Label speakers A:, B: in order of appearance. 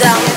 A: down.